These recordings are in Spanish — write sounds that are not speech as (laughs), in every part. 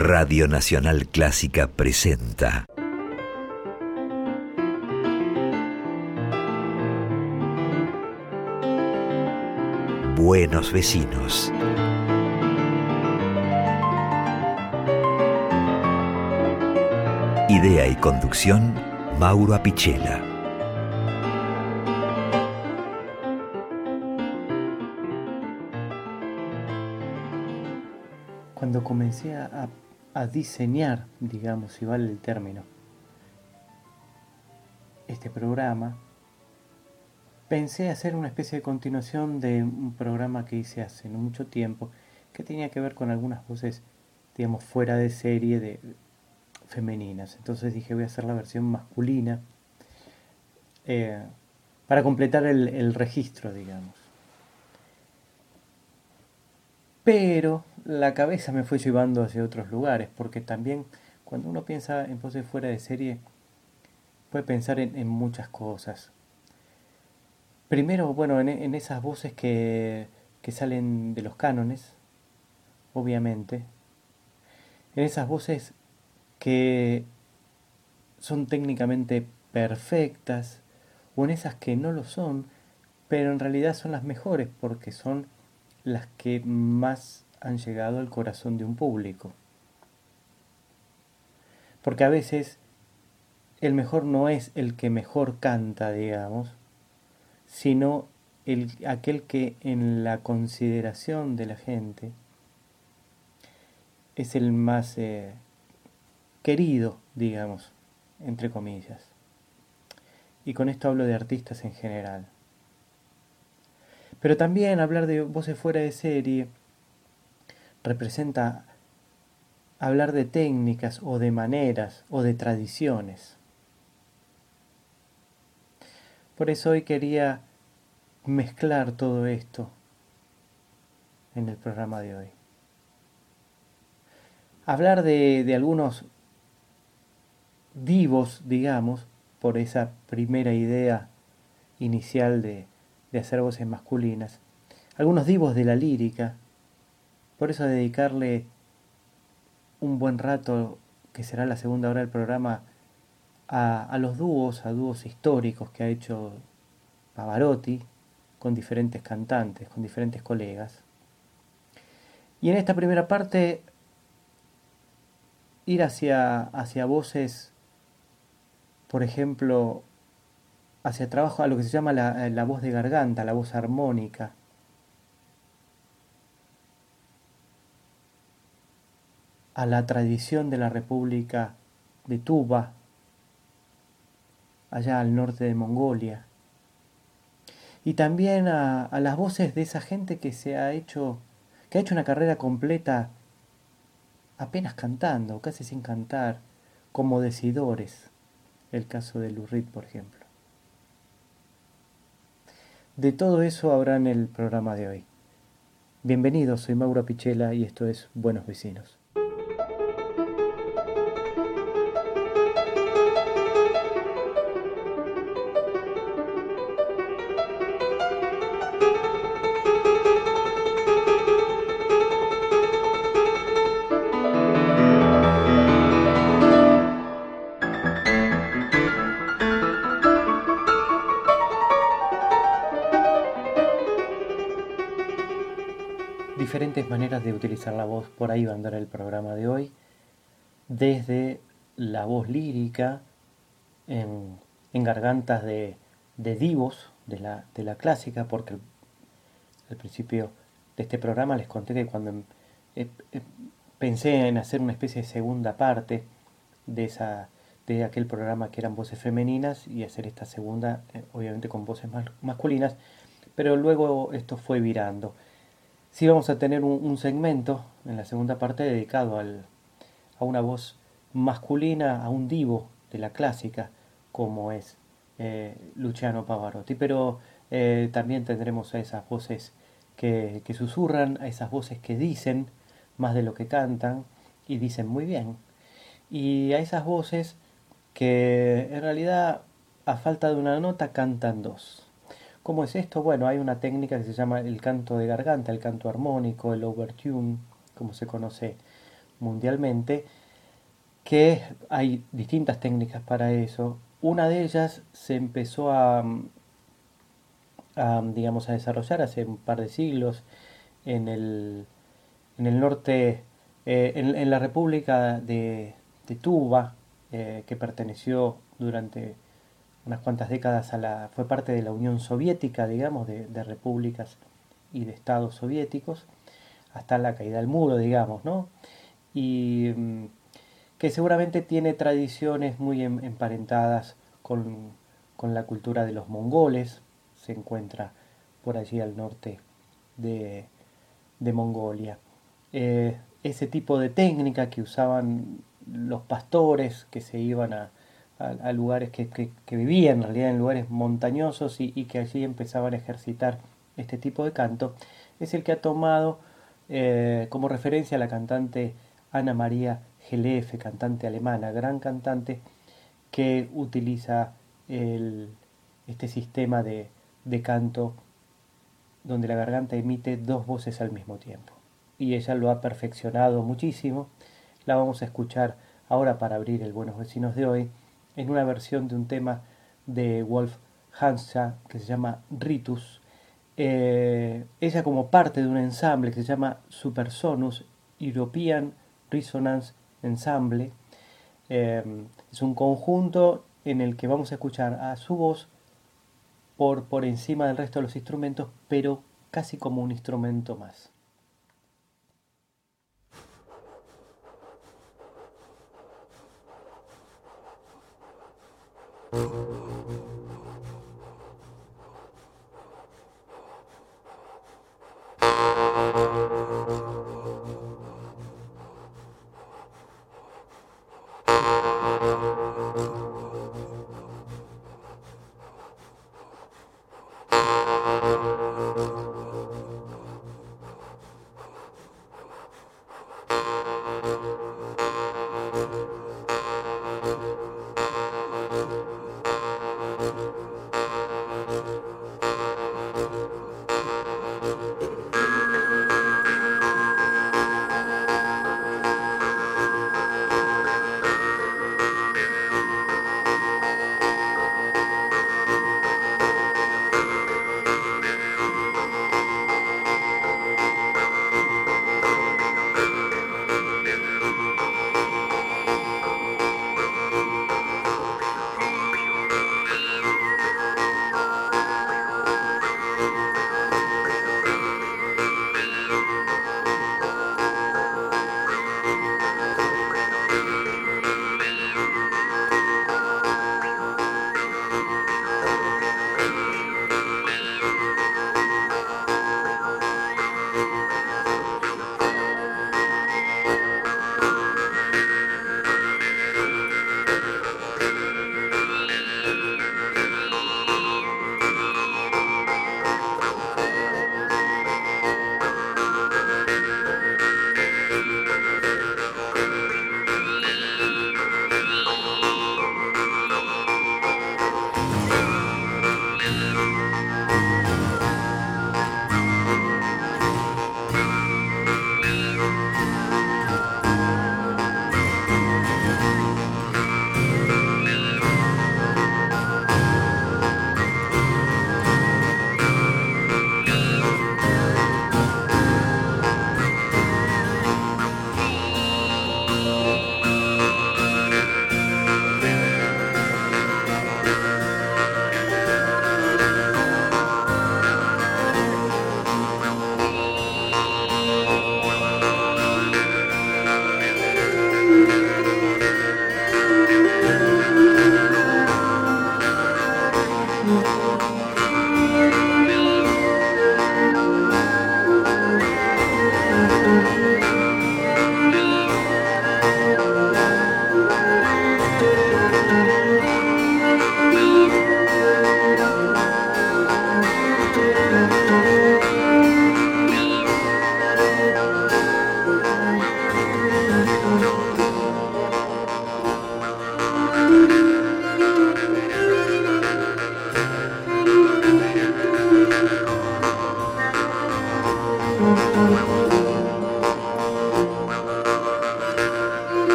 Radio Nacional Clásica presenta Buenos vecinos. Idea y conducción, Mauro Apichela. Cuando comencé a, a diseñar, digamos, si vale el término, este programa, pensé hacer una especie de continuación de un programa que hice hace no mucho tiempo, que tenía que ver con algunas voces, digamos, fuera de serie de femeninas. Entonces dije, voy a hacer la versión masculina eh, para completar el, el registro, digamos. Pero la cabeza me fue llevando hacia otros lugares, porque también cuando uno piensa en voces fuera de serie, puede pensar en, muchas cosas. Primero, bueno, en, en esas voces que, que, salen de los cánones, obviamente. En esas voces que son técnicamente perfectas, o en esas que no lo son, pero en realidad son las mejores porque son las que más han llegado al corazón de un público. Porque a veces el mejor no es el que mejor canta, digamos, sino el, aquel que en la consideración de la gente es el más eh, querido, digamos, entre comillas. Y con esto hablo de artistas en general. Pero también hablar de voces fuera de serie representa hablar de técnicas o de maneras o de tradiciones. Por eso hoy quería mezclar todo esto en el programa de hoy. Hablar de, algunos divos, digamos, por esa primera idea inicial de, de hacer voces masculinas, algunos divos de la lírica, por eso dedicarle un buen rato, que será la segunda hora del programa, a, los dúos, a dúos históricos que ha hecho Pavarotti con diferentes cantantes, con diferentes colegas. Y en esta primera parte ir hacia, hacia voces, por ejemplo, hacia trabajo a lo que se llama la, la voz de garganta, la voz armónica. A la tradición de la República de Tuba, allá al norte de Mongolia, y también a, las voces de esa gente que se ha hecho, que ha hecho una carrera completa apenas cantando, casi sin cantar, como decidores, el caso de Lurid, por ejemplo. De todo eso habrá en el programa de hoy. Bienvenidos, soy Mauro Pichela y esto es Buenos Vecinos. De utilizar la voz, por ahí va a andar el programa de hoy, desde la voz lírica, en, gargantas de, divos de la, clásica, porque al principio de este programa les conté que cuando eh, eh, pensé en hacer una especie de segunda parte de, esa, de aquel programa que eran voces femeninas y hacer esta segunda, eh, obviamente con voces masculinas, pero luego esto fue virando sí vamos a tener un, segmento en la segunda parte dedicado al, a una voz masculina, a un divo de la clásica, como es eh, Luciano Pavarotti. Pero eh, también tendremos a esas voces que, susurran, a esas voces que dicen más de lo que cantan y dicen muy bien. Y a esas voces que en realidad a falta de una nota cantan dos. ¿Cómo es esto? Bueno, hay una técnica que se llama el canto de garganta, el canto armónico, el overtune, como se conoce mundialmente, que hay distintas técnicas para eso. Una de ellas se empezó a, digamos, a desarrollar hace un par de siglos en el, en el norte, eh, en, la República de, Tuba, eh, que perteneció durante unas cuantas décadas a la, fue parte de la Unión Soviética, digamos, de, de repúblicas y de estados soviéticos, hasta la caída del muro, digamos, ¿no? Y mm, que seguramente tiene tradiciones muy em, emparentadas con, la cultura de los mongoles, se encuentra por allí al norte de, Mongolia. Eh, ese tipo de técnica que usaban los pastores que se iban a, lugares que, vivían en realidad en lugares montañosos y, que allí empezaban a ejercitar este tipo de canto, es el que ha tomado eh, como referencia a la cantante Ana María Gelefe, cantante alemana, gran cantante, que utiliza este sistema de, de canto donde la garganta emite dos voces al mismo tiempo. Y ella lo ha perfeccionado muchísimo. La vamos a escuchar ahora para abrir el Buenos Vecinos de hoy en una versión de un tema de Wolf Hanscha que se llama Ritus. Eh, ella como parte de un ensamble que se llama Supersonus European Resonance Ensemble. Eh, es un conjunto en el que vamos a escuchar a su voz por, por encima del resto de los instrumentos, pero casi como un instrumento más. Oh. (laughs)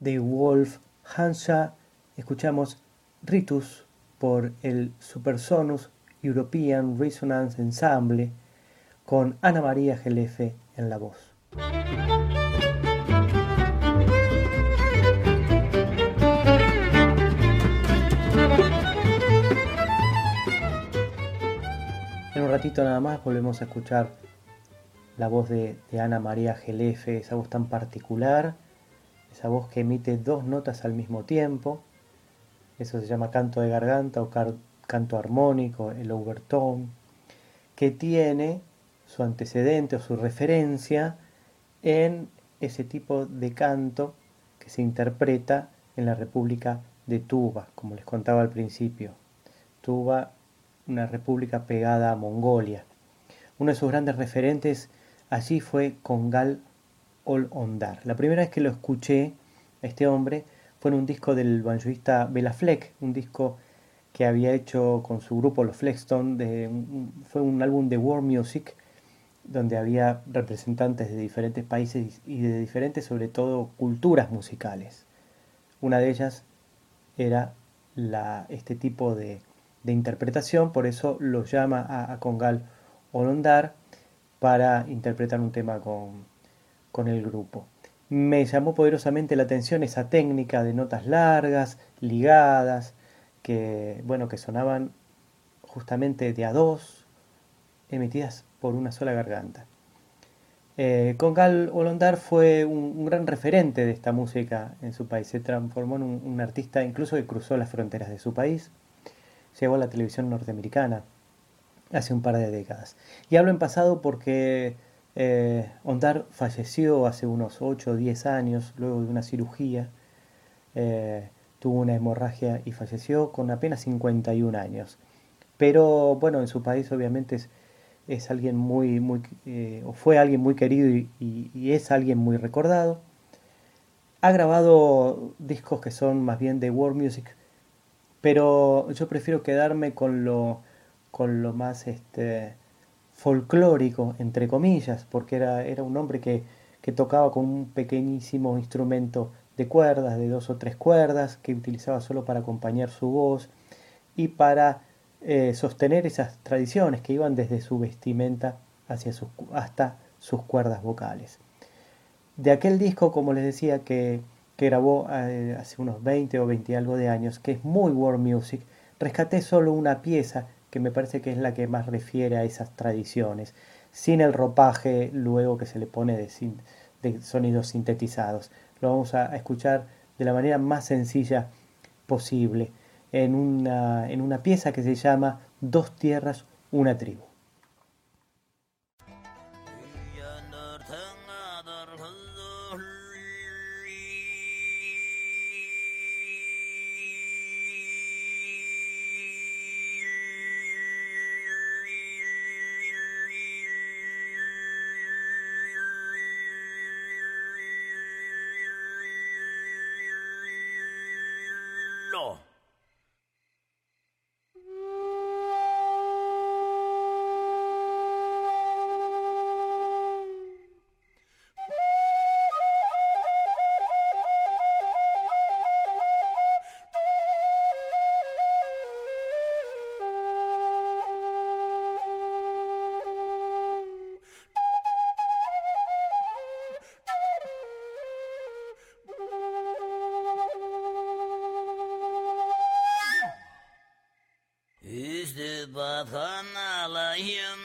de Wolf Hansha, escuchamos Ritus por el Supersonus European Resonance Ensemble con Ana María Gelefe en la voz. En un ratito nada más volvemos a escuchar la voz de, Ana María Gelefe, esa voz tan particular, esa voz que emite dos notas al mismo tiempo. Eso se llama canto de garganta o canto armónico, el overtone, que tiene su antecedente o su referencia en ese tipo de canto que se interpreta en la República de Tuba, como les contaba al principio. Tuba, una república pegada a Mongolia. Uno de sus grandes referentes allí fue Congal Ondar. La primera vez que lo escuché a este hombre fue en un disco del banjoista Bela Fleck, un disco que había hecho con su grupo Los Flexstone, fue un álbum de War Music donde había representantes de diferentes países y de diferentes, sobre todo, culturas musicales. Una de ellas era este tipo de, interpretación, por eso lo llama a, Congal Olondar para interpretar un tema con, con el grupo. Me llamó poderosamente la atención esa técnica de notas largas, ligadas, que, bueno, que sonaban justamente de a dos, emitidas por una sola garganta. Eh, Congal Olondar fue un, gran referente de esta música en su país. Se transformó en un, artista incluso que cruzó las fronteras de su país. Llegó a la televisión norteamericana hace un par de décadas. Y hablo en pasado porque eh, Ondar falleció hace unos 8 o 10 años luego de una cirugía. Eh, tuvo una hemorragia y falleció con apenas 51 años. Pero bueno, en su país obviamente es es alguien muy, muy eh, o fue alguien muy querido y, es alguien muy recordado. Ha grabado discos que son más bien de world music, pero yo prefiero quedarme con lo, con lo más este, folclórico, entre comillas, porque era, era un hombre que, que tocaba con un pequeñísimo instrumento de cuerdas, de dos o tres cuerdas, que utilizaba solo para acompañar su voz y para eh, sostener esas tradiciones que iban desde su vestimenta hacia sus, hasta sus cuerdas vocales. De aquel disco, como les decía, que, grabó eh, hace unos 20 o 20 algo de años, que es muy world music, rescaté solo una pieza que me parece que es la que más refiere a esas tradiciones, sin el ropaje luego que se le pone de, sonidos sintetizados. Lo vamos a escuchar de la manera más sencilla posible en una, en una pieza que se llama Dos tierras, una tribu. بضحن عليهم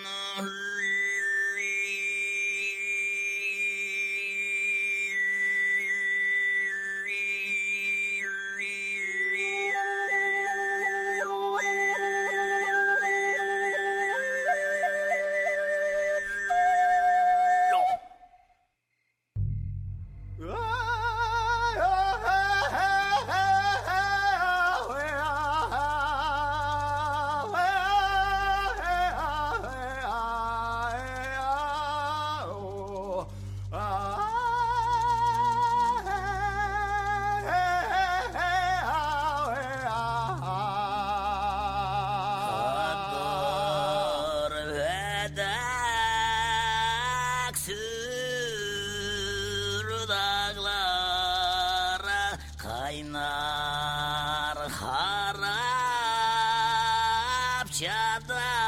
Чада!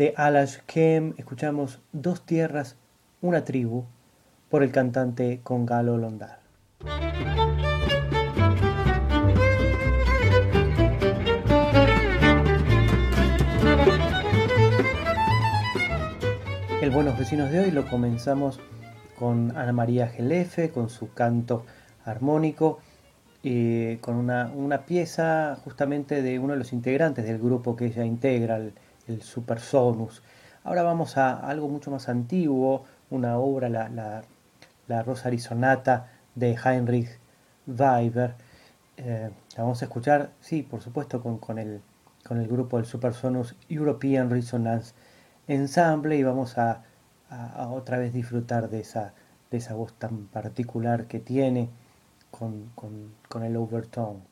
De Alash Kem escuchamos Dos Tierras, una tribu por el cantante Congalo Londar. El Buenos Vecinos de hoy lo comenzamos con Ana María Gelefe, con su canto armónico, y con una, una, pieza justamente de uno de los integrantes del grupo que ella integra, el, el Sonus. Ahora vamos a algo mucho más antiguo, una obra, la, la, la de Heinrich Weiber. Eh, la vamos a escuchar, sí, por supuesto, con, con, el, con el grupo del Sonus European Resonance Ensemble y vamos a, a, otra vez disfrutar de esa, de esa voz tan particular que tiene con, con, con el overtone.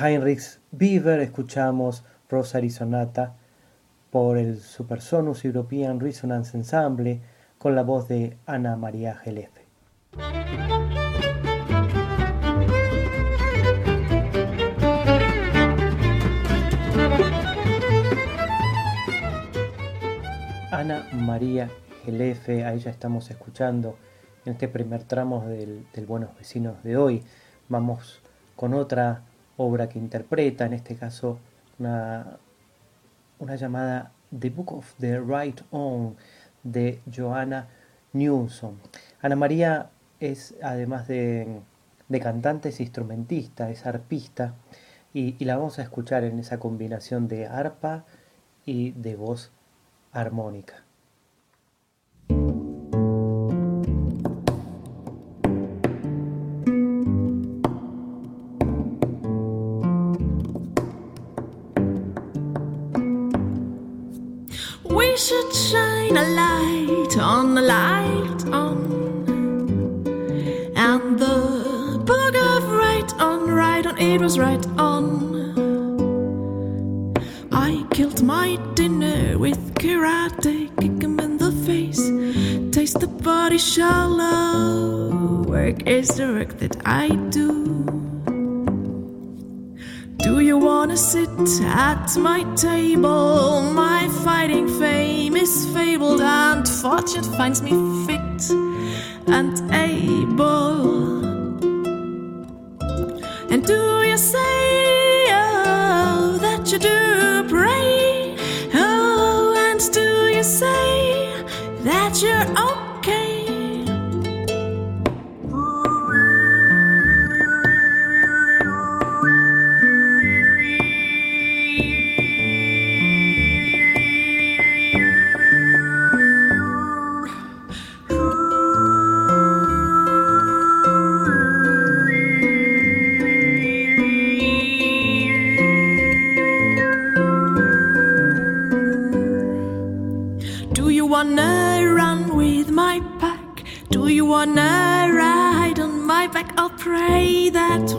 De Heinrich Bieber escuchamos Rosary Sonata por el Supersonus European Resonance Ensemble con la voz de Ana María Gelefe. Ana María Gelefe, a ella estamos escuchando en este primer tramo del, Buenos Vecinos de hoy. Vamos con otra obra que interpreta, en este caso una, una llamada The Book of the Right On de Joanna Newsom. Ana María es, además de, cantante, es instrumentista, es arpista, y la vamos a escuchar en esa combinación de arpa y de voz armónica. It was right on I killed my dinner with karate, kick him in the face. Taste the body shallow. Work is the work that I do. Do you wanna sit at my table? My fighting fame is fabled, and fortune finds me fit and able. And do say oh, that you do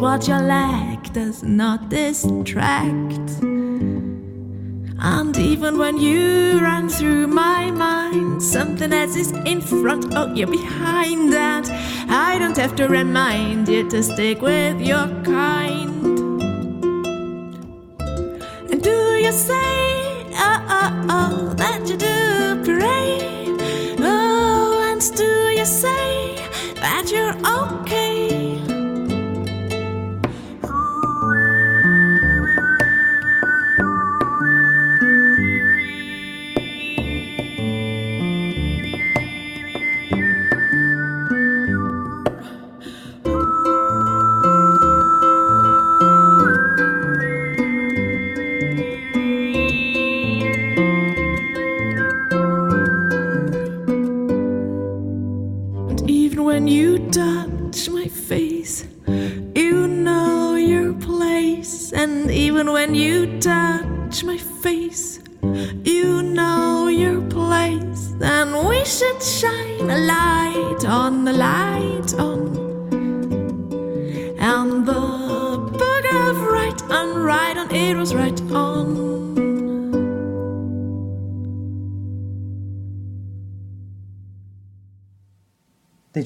what you lack does not distract. And even when you run through my mind, something else is in front, oh, you're behind that. I don't have to remind you to stick with your kind.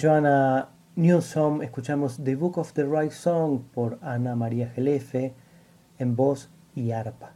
Joanna Newsom escuchamos The Book of the Right Song por Ana María Gelefe en voz y arpa.